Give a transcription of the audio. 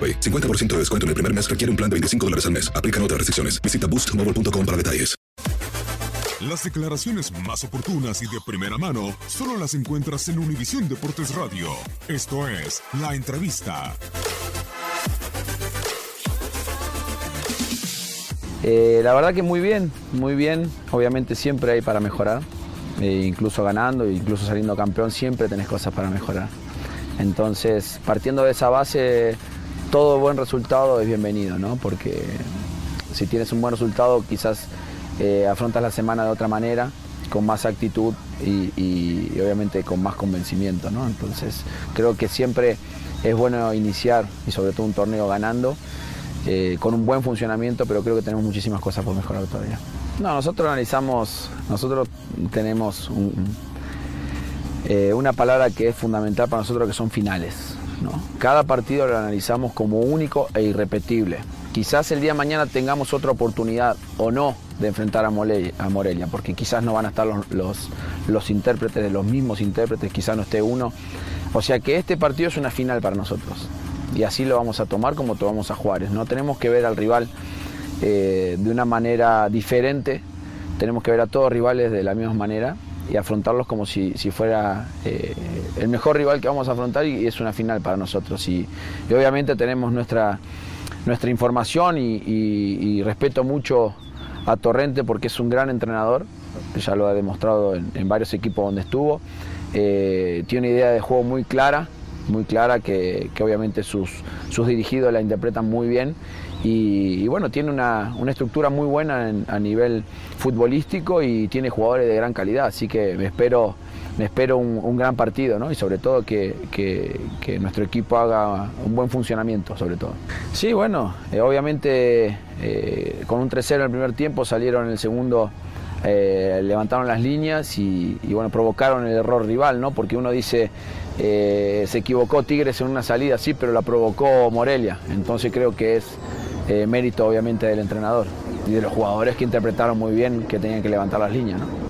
AroPay. 50% de descuento en el primer mes requiere un plan de 25 dólares al mes. Aplican otras restricciones. Visita boostmobile.com para detalles. Las declaraciones más oportunas y de primera mano solo las encuentras en Univisión Deportes Radio. Esto es La Entrevista. Eh, la verdad que muy bien, muy bien. Obviamente siempre hay para mejorar. Eh, incluso ganando, incluso saliendo campeón, siempre tenés cosas para mejorar. Entonces, partiendo de esa base, todo buen resultado es bienvenido, ¿no? Porque si tienes un buen resultado, quizás eh, afrontas la semana de otra manera, con más actitud y, obviamente con más convencimiento, ¿no? Entonces, creo que siempre es bueno iniciar y sobre todo un torneo ganando. eh, con un buen funcionamiento, pero creo que tenemos muchísimas cosas por mejorar todavía. No, nosotros analizamos, nosotros tenemos eh, una palabra que es fundamental para nosotros que son finales. Cada partido lo analizamos como único e irrepetible. Quizás el día de mañana tengamos otra oportunidad o no de enfrentar a, Morelia, porque quizás no van a estar los, los, intérpretes, los mismos intérpretes, quizás no esté uno. O sea que este partido es una final para nosotros. Y así lo vamos a tomar como tomamos a Juárez. No tenemos que ver al rival eh, de una manera diferente, tenemos que ver a todos rivales de la misma manera y afrontarlos como si, si fuera eh, el mejor rival que vamos a afrontar y, es una final para nosotros. Y, obviamente tenemos nuestra, nuestra información y, respeto mucho a Torrente porque es un gran entrenador, ya lo ha demostrado en, en varios equipos donde estuvo. Eh, tiene una idea de juego muy clara, muy clara que, que obviamente sus, sus dirigidos la interpretan muy bien y, bueno, tiene una, una estructura muy buena en- a nivel futbolístico y tiene jugadores de gran calidad, así que me espero, me espero un, un gran partido ¿no? y sobre todo que, que- que nuestro equipo haga un buen funcionamiento sobre todo. Sí, bueno, eh, obviamente eh, con un 3-0 en el primer tiempo salieron en el segundo eh, levantaron las líneas y, bueno, provocaron el error rival, ¿no? Porque uno dice, eh, se equivocó Tigres en una salida, sí, pero la provocó Morelia. Entonces creo que es eh, mérito obviamente del entrenador y de los jugadores que interpretaron muy bien que tenían que levantar las líneas, ¿no?